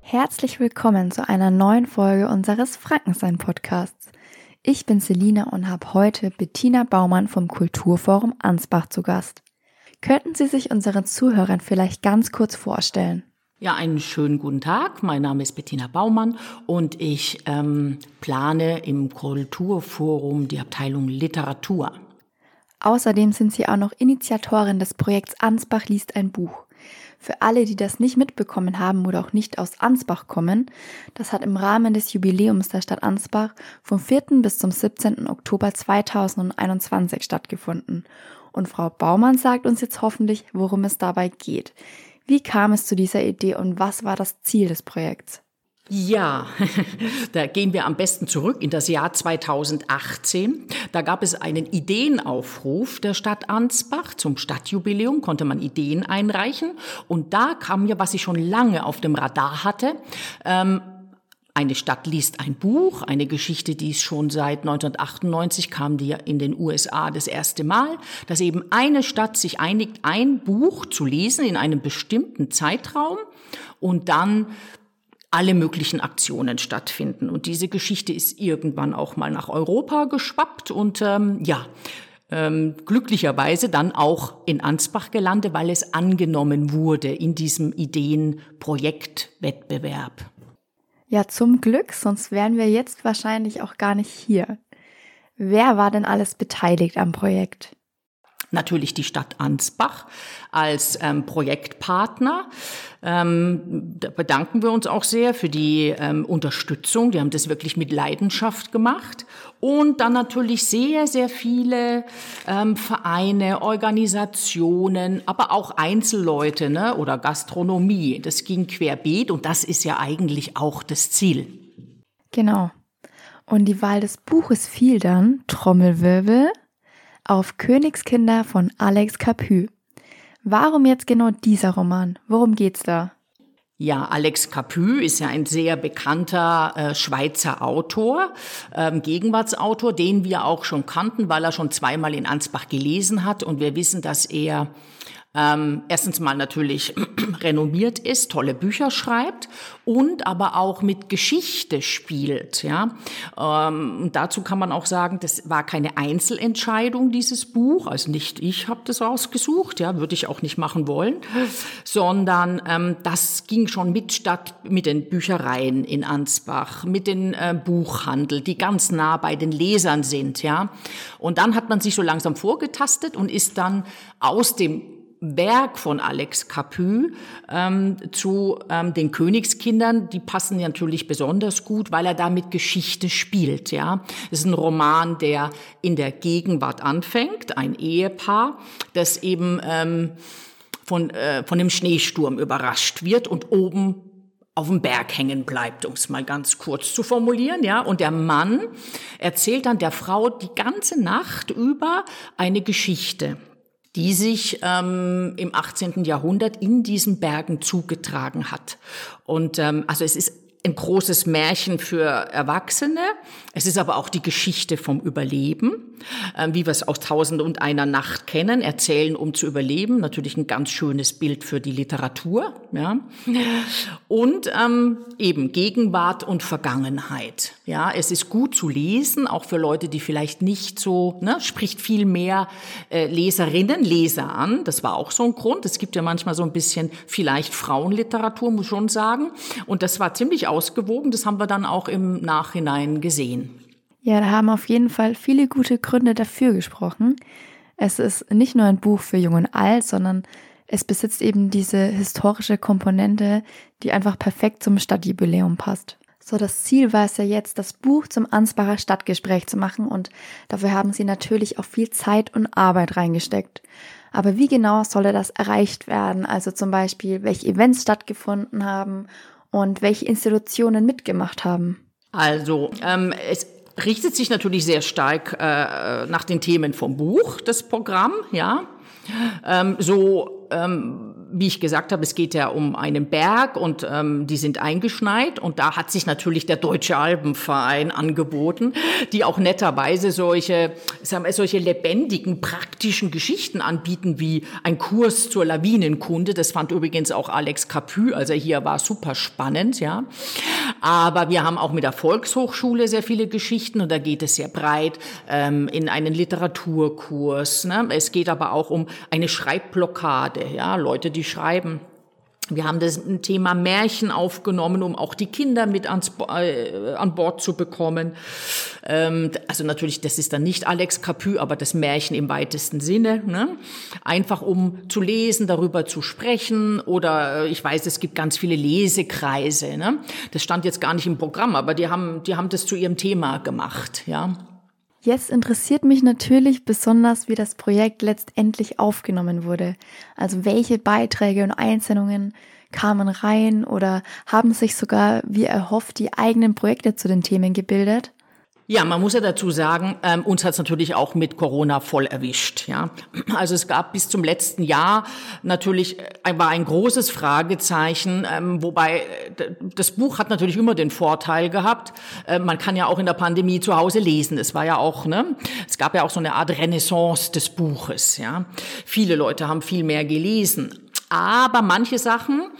Herzlich willkommen zu einer neuen Folge unseres Frankenstein-Podcasts. Ich bin Selina und habe heute Bettina Baumann vom Kulturforum Ansbach zu Gast. Könnten Sie sich unseren Zuhörern vielleicht ganz kurz vorstellen? Ja, einen schönen guten Tag. Mein Name ist Bettina Baumann und ich ähm, plane im Kulturforum die Abteilung Literatur. Außerdem sind Sie auch noch Initiatorin des Projekts Ansbach liest ein Buch. Für alle, die das nicht mitbekommen haben oder auch nicht aus Ansbach kommen, das hat im Rahmen des Jubiläums der Stadt Ansbach vom 4. bis zum 17. Oktober 2021 stattgefunden. Und Frau Baumann sagt uns jetzt hoffentlich, worum es dabei geht. Wie kam es zu dieser Idee und was war das Ziel des Projekts? Ja, da gehen wir am besten zurück in das Jahr 2018. Da gab es einen Ideenaufruf der Stadt Ansbach zum Stadtjubiläum, konnte man Ideen einreichen. Und da kam mir, was ich schon lange auf dem Radar hatte, ähm, eine Stadt liest ein Buch, eine Geschichte, die es schon seit 1998 kam, die in den USA das erste Mal, dass eben eine Stadt sich einigt, ein Buch zu lesen in einem bestimmten Zeitraum und dann alle möglichen Aktionen stattfinden. Und diese Geschichte ist irgendwann auch mal nach Europa geschwappt und ähm, ja, ähm, glücklicherweise dann auch in Ansbach gelandet, weil es angenommen wurde in diesem Ideenprojektwettbewerb. Ja, zum Glück, sonst wären wir jetzt wahrscheinlich auch gar nicht hier. Wer war denn alles beteiligt am Projekt? Natürlich die Stadt Ansbach als ähm, Projektpartner. Ähm, da bedanken wir uns auch sehr für die ähm, Unterstützung. Die haben das wirklich mit Leidenschaft gemacht. Und dann natürlich sehr, sehr viele ähm, Vereine, Organisationen, aber auch Einzelleute ne, oder Gastronomie. Das ging querbeet und das ist ja eigentlich auch das Ziel. Genau. Und die Wahl des Buches fiel dann, Trommelwirbel, auf Königskinder von Alex Capu. Warum jetzt genau dieser Roman? Worum geht's da? Ja, Alex Capu ist ja ein sehr bekannter äh, Schweizer Autor, ähm, Gegenwartsautor, den wir auch schon kannten, weil er schon zweimal in Ansbach gelesen hat. Und wir wissen, dass er ähm, erstens mal natürlich renommiert ist, tolle Bücher schreibt und aber auch mit Geschichte spielt. Ja, ähm, dazu kann man auch sagen, das war keine Einzelentscheidung dieses Buch, also nicht ich habe das rausgesucht, ja, würde ich auch nicht machen wollen, sondern ähm, das ging schon mit statt mit den Büchereien in Ansbach, mit den äh, Buchhandel, die ganz nah bei den Lesern sind, ja. Und dann hat man sich so langsam vorgetastet und ist dann aus dem Werk von Alex Capu ähm, zu ähm, den Königskindern, die passen natürlich besonders gut, weil er da mit Geschichte spielt. Ja, es ist ein Roman, der in der Gegenwart anfängt, ein Ehepaar, das eben ähm, von äh, von dem Schneesturm überrascht wird und oben auf dem Berg hängen bleibt, um es mal ganz kurz zu formulieren, ja. Und der Mann erzählt dann der Frau die ganze Nacht über eine Geschichte die sich ähm, im 18. Jahrhundert in diesen Bergen zugetragen hat. Und ähm, also es ist ein großes Märchen für Erwachsene. Es ist aber auch die Geschichte vom Überleben, äh, wie wir es aus Tausend und einer Nacht kennen. Erzählen, um zu überleben. Natürlich ein ganz schönes Bild für die Literatur. Ja. Und ähm, eben Gegenwart und Vergangenheit. Ja, es ist gut zu lesen, auch für Leute, die vielleicht nicht so, ne, spricht viel mehr äh, Leserinnen, Leser an. Das war auch so ein Grund. Es gibt ja manchmal so ein bisschen vielleicht Frauenliteratur, muss schon sagen. Und das war ziemlich ausgewogen. Das haben wir dann auch im Nachhinein gesehen. Ja, da haben auf jeden Fall viele gute Gründe dafür gesprochen. Es ist nicht nur ein Buch für Jung und Alt, sondern es besitzt eben diese historische Komponente, die einfach perfekt zum Stadtjubiläum passt. So, das Ziel war es ja jetzt, das Buch zum Ansbacher Stadtgespräch zu machen und dafür haben sie natürlich auch viel Zeit und Arbeit reingesteckt. Aber wie genau solle das erreicht werden? Also zum Beispiel, welche Events stattgefunden haben und welche Institutionen mitgemacht haben? Also, ähm, es richtet sich natürlich sehr stark äh, nach den Themen vom Buch, das Programm, ja. Ähm, so ähm, wie ich gesagt habe, es geht ja um einen Berg und ähm, die sind eingeschneit und da hat sich natürlich der Deutsche Alpenverein angeboten, die auch netterweise solche, sagen wir, solche lebendigen, praktischen Geschichten anbieten wie ein Kurs zur Lawinenkunde. Das fand übrigens auch Alex Capu, als er hier war, super spannend, ja. Aber wir haben auch mit der Volkshochschule sehr viele Geschichten und da geht es sehr breit ähm, in einen Literaturkurs. Ne? Es geht aber auch um eine Schreibblockade, ja, Leute, die schreiben. Wir haben das Thema Märchen aufgenommen, um auch die Kinder mit ans, äh, an Bord zu bekommen. Ähm, also natürlich, das ist dann nicht Alex Capu, aber das Märchen im weitesten Sinne. Ne? Einfach um zu lesen, darüber zu sprechen. Oder äh, ich weiß, es gibt ganz viele Lesekreise. Ne? Das stand jetzt gar nicht im Programm, aber die haben, die haben das zu ihrem Thema gemacht. Ja. Jetzt interessiert mich natürlich besonders, wie das Projekt letztendlich aufgenommen wurde. Also welche Beiträge und Einsendungen kamen rein oder haben sich sogar, wie erhofft, die eigenen Projekte zu den Themen gebildet? Ja, man muss ja dazu sagen, ähm, uns hat es natürlich auch mit Corona voll erwischt. Ja, also es gab bis zum letzten Jahr natürlich äh, war ein großes Fragezeichen, ähm, wobei äh, das Buch hat natürlich immer den Vorteil gehabt, äh, man kann ja auch in der Pandemie zu Hause lesen. Es war ja auch, ne, es gab ja auch so eine Art Renaissance des Buches. Ja, viele Leute haben viel mehr gelesen, aber manche Sachen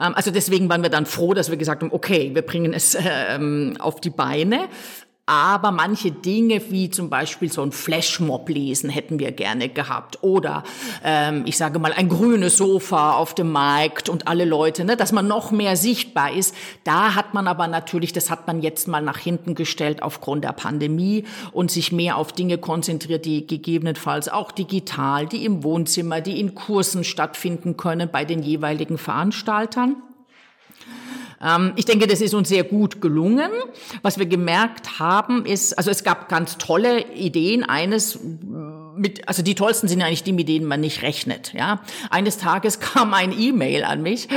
ähm, also deswegen waren wir dann froh, dass wir gesagt haben, okay, wir bringen es ähm, auf die Beine. Aber manche Dinge, wie zum Beispiel so ein Flashmob lesen, hätten wir gerne gehabt. Oder ähm, ich sage mal ein grünes Sofa auf dem Markt und alle Leute, ne, dass man noch mehr sichtbar ist. Da hat man aber natürlich, das hat man jetzt mal nach hinten gestellt aufgrund der Pandemie und sich mehr auf Dinge konzentriert, die gegebenenfalls auch digital, die im Wohnzimmer, die in Kursen stattfinden können bei den jeweiligen Veranstaltern. Ähm, ich denke, das ist uns sehr gut gelungen. Was wir gemerkt haben, ist, also es gab ganz tolle Ideen. Eines mit, also die tollsten sind eigentlich die, mit denen man nicht rechnet. Ja, eines Tages kam ein E-Mail an mich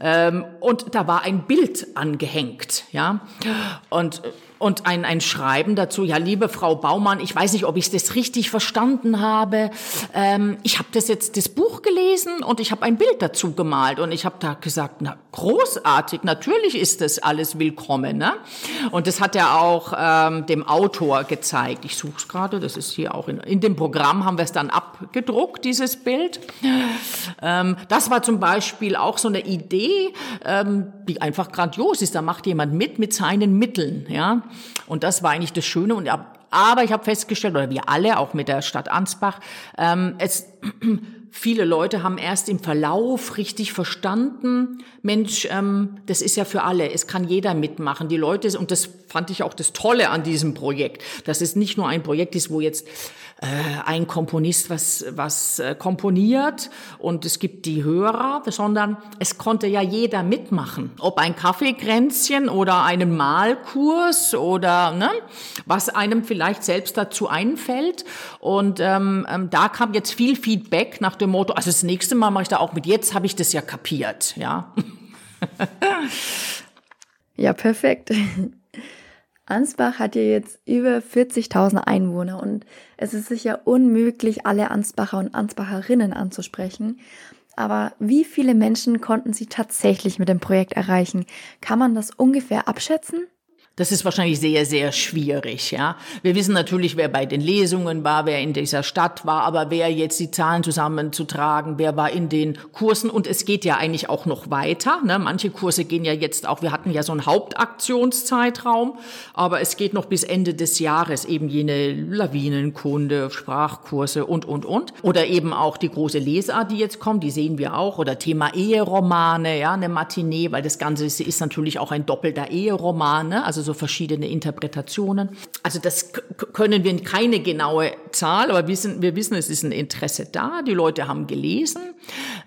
ähm, und da war ein Bild angehängt. Ja, und und ein, ein Schreiben dazu, ja, liebe Frau Baumann, ich weiß nicht, ob ich das richtig verstanden habe. Ähm, ich habe das jetzt, das Buch gelesen und ich habe ein Bild dazu gemalt. Und ich habe da gesagt, na, großartig, natürlich ist das alles willkommen. Ne? Und das hat er auch ähm, dem Autor gezeigt. Ich suche es gerade, das ist hier auch in, in dem Programm, haben wir es dann abgedruckt, dieses Bild. Ähm, das war zum Beispiel auch so eine Idee, ähm, die einfach grandios ist. Da macht jemand mit, mit seinen Mitteln. Ja? Und das war eigentlich das Schöne. Und aber ich habe festgestellt, oder wir alle, auch mit der Stadt Ansbach, ähm, es viele Leute haben erst im Verlauf richtig verstanden, Mensch, ähm, das ist ja für alle, es kann jeder mitmachen. Die Leute, und das fand ich auch das Tolle an diesem Projekt, dass es nicht nur ein Projekt ist, wo jetzt ein Komponist was, was äh, komponiert und es gibt die Hörer, sondern es konnte ja jeder mitmachen. Ob ein Kaffeekränzchen oder einen Malkurs oder ne, was einem vielleicht selbst dazu einfällt. Und ähm, ähm, da kam jetzt viel Feedback nach dem Motto, also das nächste Mal mache ich da auch mit, jetzt habe ich das ja kapiert, ja. ja, perfekt. Ansbach hat ja jetzt über 40.000 Einwohner und es ist sicher unmöglich, alle Ansbacher und Ansbacherinnen anzusprechen. Aber wie viele Menschen konnten Sie tatsächlich mit dem Projekt erreichen? Kann man das ungefähr abschätzen? Das ist wahrscheinlich sehr, sehr schwierig, ja. Wir wissen natürlich, wer bei den Lesungen war, wer in dieser Stadt war, aber wer jetzt die Zahlen zusammenzutragen, wer war in den Kursen und es geht ja eigentlich auch noch weiter, ne? Manche Kurse gehen ja jetzt auch, wir hatten ja so einen Hauptaktionszeitraum, aber es geht noch bis Ende des Jahres eben jene Lawinenkunde, Sprachkurse und, und, und. Oder eben auch die große Lesart, die jetzt kommt, die sehen wir auch, oder Thema Eheromane, ja, eine Matinee, weil das Ganze ist, ist natürlich auch ein doppelter Eheroman, ne? also so verschiedene Interpretationen. Also das können wir keine genaue Zahl, aber wissen, wir wissen, es ist ein Interesse da. Die Leute haben gelesen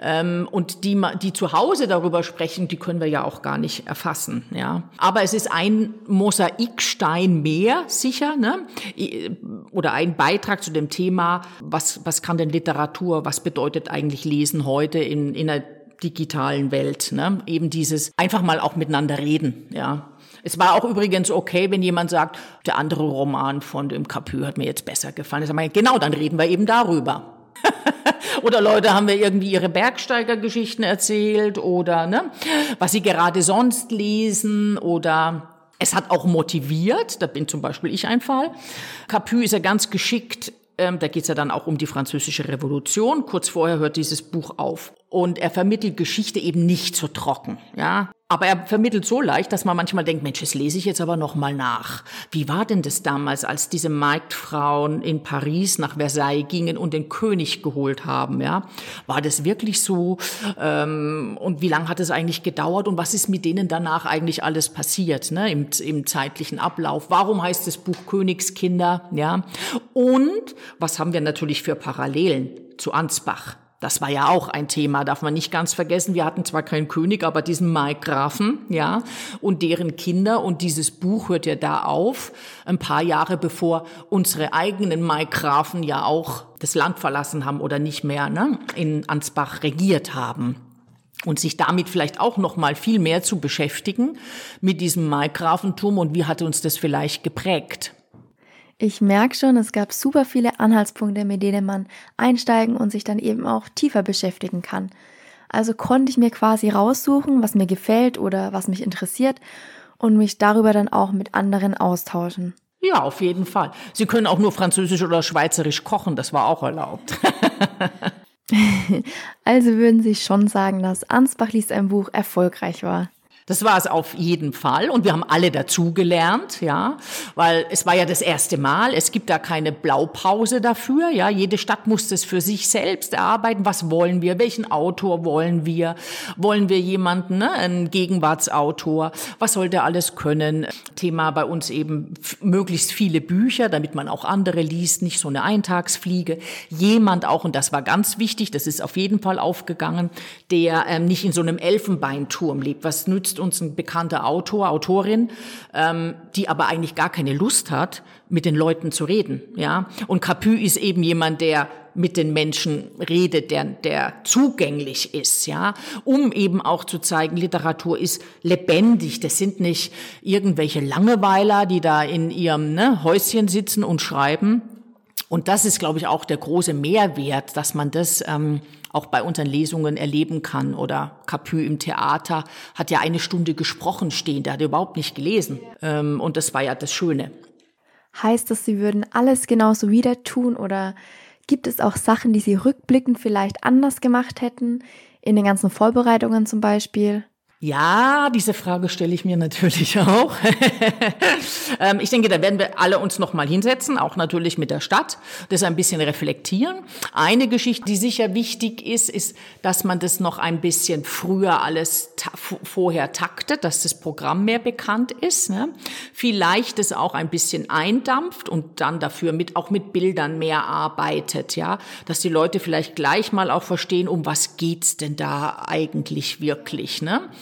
ähm, und die, die zu Hause darüber sprechen, die können wir ja auch gar nicht erfassen. Ja, aber es ist ein Mosaikstein mehr sicher, ne? Oder ein Beitrag zu dem Thema, was was kann denn Literatur, was bedeutet eigentlich Lesen heute in in einer digitalen Welt, ne? Eben dieses einfach mal auch miteinander reden, ja. Es war auch übrigens okay, wenn jemand sagt, der andere Roman von dem Capu hat mir jetzt besser gefallen. Ich sage, genau, dann reden wir eben darüber. oder Leute haben mir irgendwie ihre Bergsteigergeschichten erzählt oder ne, was sie gerade sonst lesen oder es hat auch motiviert, da bin zum Beispiel ich ein Fall. Capu ist ja ganz geschickt ähm, da geht es ja dann auch um die französische Revolution. Kurz vorher hört dieses Buch auf. Und er vermittelt Geschichte eben nicht so trocken, ja. Aber er vermittelt so leicht, dass man manchmal denkt, Mensch, das lese ich jetzt aber noch mal nach. Wie war denn das damals, als diese Marktfrauen in Paris nach Versailles gingen und den König geholt haben? Ja, war das wirklich so? Ähm, und wie lange hat es eigentlich gedauert? Und was ist mit denen danach eigentlich alles passiert ne? Im, im zeitlichen Ablauf? Warum heißt das Buch Königskinder? Ja, und was haben wir natürlich für Parallelen zu Ansbach? Das war ja auch ein Thema, darf man nicht ganz vergessen. Wir hatten zwar keinen König, aber diesen Markgrafen, ja, und deren Kinder. Und dieses Buch hört ja da auf, ein paar Jahre bevor unsere eigenen Markgrafen ja auch das Land verlassen haben oder nicht mehr ne, in Ansbach regiert haben und sich damit vielleicht auch noch mal viel mehr zu beschäftigen mit diesem Markgrafentum und wie hat uns das vielleicht geprägt. Ich merke schon, es gab super viele Anhaltspunkte, mit denen man einsteigen und sich dann eben auch tiefer beschäftigen kann. Also konnte ich mir quasi raussuchen, was mir gefällt oder was mich interessiert und mich darüber dann auch mit anderen austauschen. Ja, auf jeden Fall. Sie können auch nur Französisch oder Schweizerisch kochen, das war auch erlaubt. also würden Sie schon sagen, dass Ansbach liest ein Buch erfolgreich war. Das war es auf jeden Fall und wir haben alle dazugelernt, ja, weil es war ja das erste Mal. Es gibt da keine Blaupause dafür, ja. Jede Stadt muss das für sich selbst erarbeiten. Was wollen wir? Welchen Autor wollen wir? Wollen wir jemanden, ne, einen Gegenwartsautor? Was soll der alles können? Thema bei uns eben möglichst viele Bücher, damit man auch andere liest, nicht so eine Eintagsfliege. Jemand auch und das war ganz wichtig. Das ist auf jeden Fall aufgegangen, der ähm, nicht in so einem Elfenbeinturm lebt. Was nützt uns ein bekannter Autor, Autorin, ähm, die aber eigentlich gar keine Lust hat, mit den Leuten zu reden. Ja, und Capu ist eben jemand, der mit den Menschen redet, der, der zugänglich ist, ja, um eben auch zu zeigen, Literatur ist lebendig. Das sind nicht irgendwelche Langeweiler, die da in ihrem ne, Häuschen sitzen und schreiben. Und das ist, glaube ich, auch der große Mehrwert, dass man das ähm, auch bei unseren Lesungen erleben kann. Oder Capu im Theater hat ja eine Stunde gesprochen stehen, der hat überhaupt nicht gelesen. Ähm, und das war ja das Schöne. Heißt das, Sie würden alles genauso wieder tun oder gibt es auch Sachen, die Sie rückblickend vielleicht anders gemacht hätten, in den ganzen Vorbereitungen zum Beispiel? Ja, diese Frage stelle ich mir natürlich auch. ähm, ich denke, da werden wir alle uns noch mal hinsetzen, auch natürlich mit der Stadt, das ein bisschen reflektieren. Eine Geschichte, die sicher wichtig ist, ist, dass man das noch ein bisschen früher alles ta vorher taktet, dass das Programm mehr bekannt ist. Ne? Vielleicht es auch ein bisschen eindampft und dann dafür mit auch mit Bildern mehr arbeitet, ja, dass die Leute vielleicht gleich mal auch verstehen, um was geht's denn da eigentlich wirklich, ne?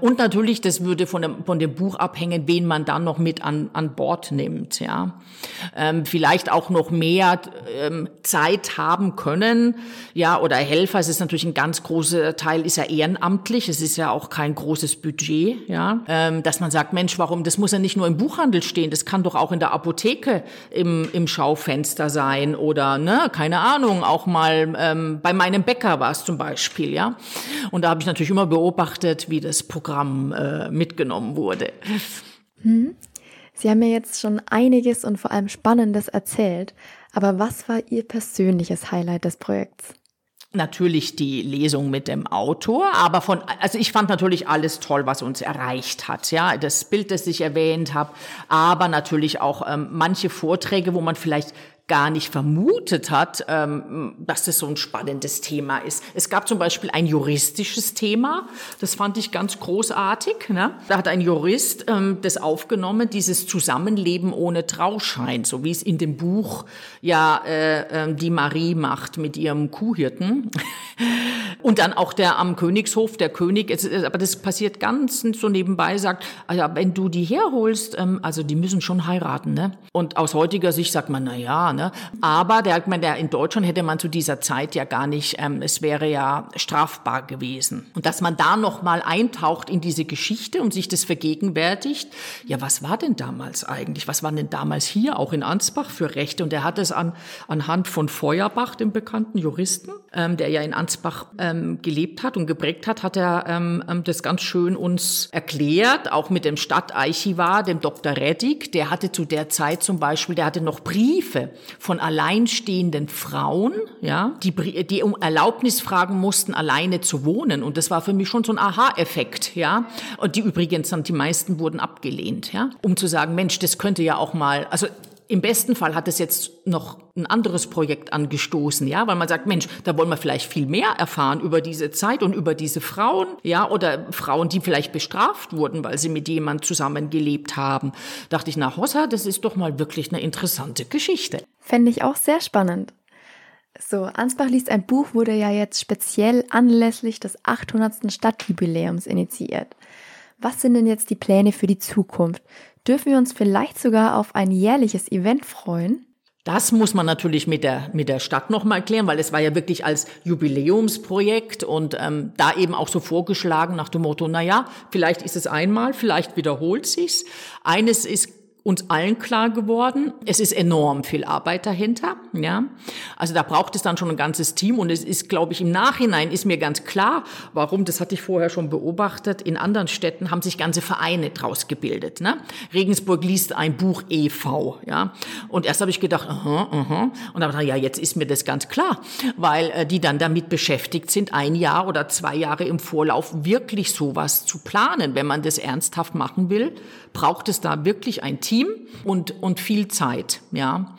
und natürlich, das würde von dem, von dem Buch abhängen, wen man dann noch mit an, an Bord nimmt. Ja, ähm, vielleicht auch noch mehr ähm, Zeit haben können. Ja, oder Helfer. Es ist natürlich ein ganz großer Teil, ist ja ehrenamtlich. Es ist ja auch kein großes Budget. Ja, ähm, dass man sagt, Mensch, warum? Das muss ja nicht nur im Buchhandel stehen. Das kann doch auch in der Apotheke im, im Schaufenster sein oder ne, keine Ahnung, auch mal ähm, bei meinem Bäcker war es zum Beispiel. Ja, und da habe ich natürlich immer beobachtet, wie das das Programm äh, mitgenommen wurde. Hm. Sie haben mir jetzt schon einiges und vor allem Spannendes erzählt, aber was war Ihr persönliches Highlight des Projekts? Natürlich die Lesung mit dem Autor, aber von, also ich fand natürlich alles toll, was uns erreicht hat, ja, das Bild, das ich erwähnt habe, aber natürlich auch ähm, manche Vorträge, wo man vielleicht gar nicht vermutet hat, ähm, dass das so ein spannendes Thema ist. Es gab zum Beispiel ein juristisches Thema, das fand ich ganz großartig. Ne? Da hat ein Jurist ähm, das aufgenommen, dieses Zusammenleben ohne Trauschein, so wie es in dem Buch ja äh, äh, die Marie macht mit ihrem Kuhhirten. Und dann auch der am Königshof, der König, aber das passiert ganz so nebenbei, sagt, also wenn du die herholst, ähm, also die müssen schon heiraten. Ne? Und aus heutiger Sicht sagt man, na ja, Ne? Aber der, ich meine, der, in Deutschland hätte man zu dieser Zeit ja gar nicht, ähm, es wäre ja strafbar gewesen. Und dass man da nochmal eintaucht in diese Geschichte und sich das vergegenwärtigt, ja, was war denn damals eigentlich? Was waren denn damals hier auch in Ansbach für Rechte? Und er hat es an, anhand von Feuerbach, dem bekannten Juristen, ähm, der ja in Ansbach ähm, gelebt hat und geprägt hat, hat er ähm, ähm das ganz schön uns erklärt, auch mit dem Stadtarchivar, dem Dr. Reddig, der hatte zu der Zeit zum Beispiel, der hatte noch Briefe von alleinstehenden Frauen, ja, die, die um Erlaubnis fragen mussten, alleine zu wohnen. Und das war für mich schon so ein Aha-Effekt, ja. Und die übrigens die meisten wurden abgelehnt, ja. Um zu sagen, Mensch, das könnte ja auch mal, also im besten Fall hat es jetzt noch ein anderes Projekt angestoßen, ja, weil man sagt, Mensch, da wollen wir vielleicht viel mehr erfahren über diese Zeit und über diese Frauen, ja, oder Frauen, die vielleicht bestraft wurden, weil sie mit jemand zusammengelebt haben. Dachte ich, na Hossa, das ist doch mal wirklich eine interessante Geschichte. Fände ich auch sehr spannend. So, Ansbach liest ein Buch wurde ja jetzt speziell anlässlich des 800. Stadtjubiläums initiiert. Was sind denn jetzt die Pläne für die Zukunft? Dürfen wir uns vielleicht sogar auf ein jährliches Event freuen? Das muss man natürlich mit der, mit der Stadt nochmal klären, weil es war ja wirklich als Jubiläumsprojekt und ähm, da eben auch so vorgeschlagen nach dem Motto, na ja, vielleicht ist es einmal, vielleicht wiederholt sich's. Eines ist uns allen klar geworden. Es ist enorm viel Arbeit dahinter, ja. Also da braucht es dann schon ein ganzes Team und es ist, glaube ich, im Nachhinein ist mir ganz klar, warum, das hatte ich vorher schon beobachtet, in anderen Städten haben sich ganze Vereine draus gebildet, ne. Regensburg liest ein Buch e.V., ja. Und erst habe ich gedacht, aha, aha. Und dann ja, jetzt ist mir das ganz klar, weil äh, die dann damit beschäftigt sind, ein Jahr oder zwei Jahre im Vorlauf wirklich sowas zu planen. Wenn man das ernsthaft machen will, braucht es da wirklich ein Team Team und, und viel Zeit, ja.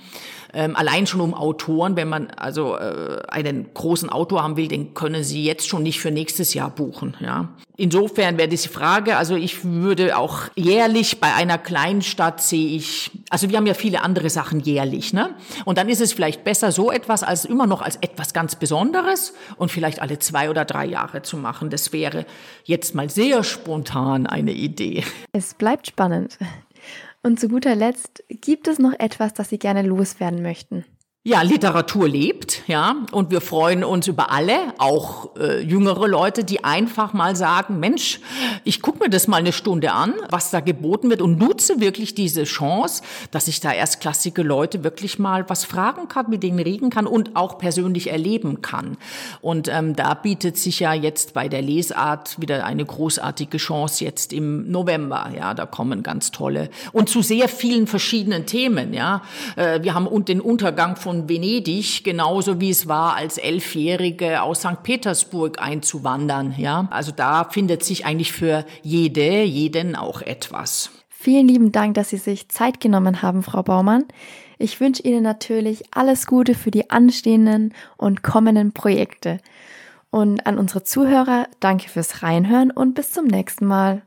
Ähm, allein schon um Autoren, wenn man also äh, einen großen Autor haben will, den können Sie jetzt schon nicht für nächstes Jahr buchen. Ja. Insofern wäre diese Frage, also ich würde auch jährlich bei einer kleinen Stadt sehe ich, also wir haben ja viele andere Sachen jährlich, ne? Und dann ist es vielleicht besser so etwas als immer noch als etwas ganz Besonderes und vielleicht alle zwei oder drei Jahre zu machen. Das wäre jetzt mal sehr spontan eine Idee. Es bleibt spannend. Und zu guter Letzt, gibt es noch etwas, das Sie gerne loswerden möchten? Ja, Literatur lebt, ja, und wir freuen uns über alle, auch äh, jüngere Leute, die einfach mal sagen, Mensch, ich gucke mir das mal eine Stunde an, was da geboten wird und nutze wirklich diese Chance, dass ich da erstklassige Leute wirklich mal was fragen kann, mit denen reden kann und auch persönlich erleben kann. Und ähm, da bietet sich ja jetzt bei der Lesart wieder eine großartige Chance jetzt im November, ja, da kommen ganz tolle und zu sehr vielen verschiedenen Themen, ja. Äh, wir haben den Untergang von von Venedig, genauso wie es war, als Elfjährige aus St. Petersburg einzuwandern. Ja, also da findet sich eigentlich für jede, jeden auch etwas. Vielen lieben Dank, dass Sie sich Zeit genommen haben, Frau Baumann. Ich wünsche Ihnen natürlich alles Gute für die anstehenden und kommenden Projekte. Und an unsere Zuhörer, danke fürs Reinhören und bis zum nächsten Mal.